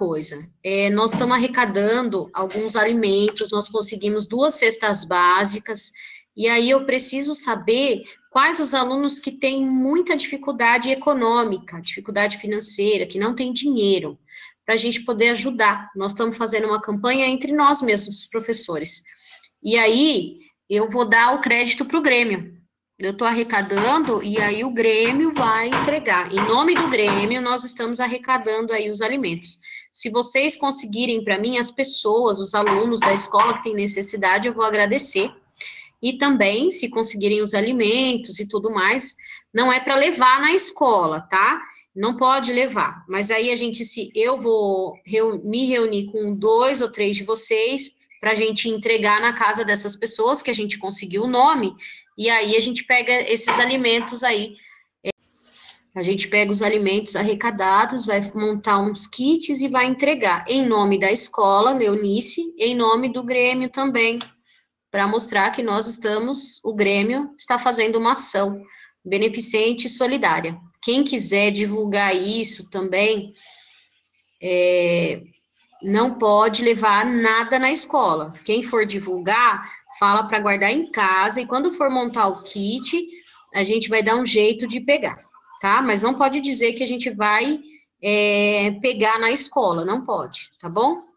coisa, é, nós estamos arrecadando alguns alimentos, nós conseguimos duas cestas básicas, e aí eu preciso saber quais os alunos que têm muita dificuldade econômica, dificuldade financeira, que não têm dinheiro, para a gente poder ajudar. Nós estamos fazendo uma campanha entre nós mesmos, os professores. E aí, eu vou dar o crédito para o Grêmio. Eu estou arrecadando e aí o Grêmio vai entregar. Em nome do Grêmio, nós estamos arrecadando aí os alimentos. Se vocês conseguirem para mim, as pessoas, os alunos da escola que têm necessidade, eu vou agradecer. E também, se conseguirem os alimentos e tudo mais, não é para levar na escola, tá? Não pode levar. Mas aí a gente, se eu vou me reunir com dois ou três de vocês para a gente entregar na casa dessas pessoas que a gente conseguiu o nome, e aí a gente pega esses alimentos aí. A gente pega os alimentos arrecadados, vai montar uns kits e vai entregar em nome da escola, Leonice, em nome do Grêmio também, para mostrar que nós estamos, o Grêmio está fazendo uma ação beneficente e solidária. Quem quiser divulgar isso também, é, não pode levar nada na escola. Quem for divulgar, fala para guardar em casa e quando for montar o kit, a gente vai dar um jeito de pegar, tá? Mas não pode dizer que a gente vai é, pegar na escola, não pode, tá bom?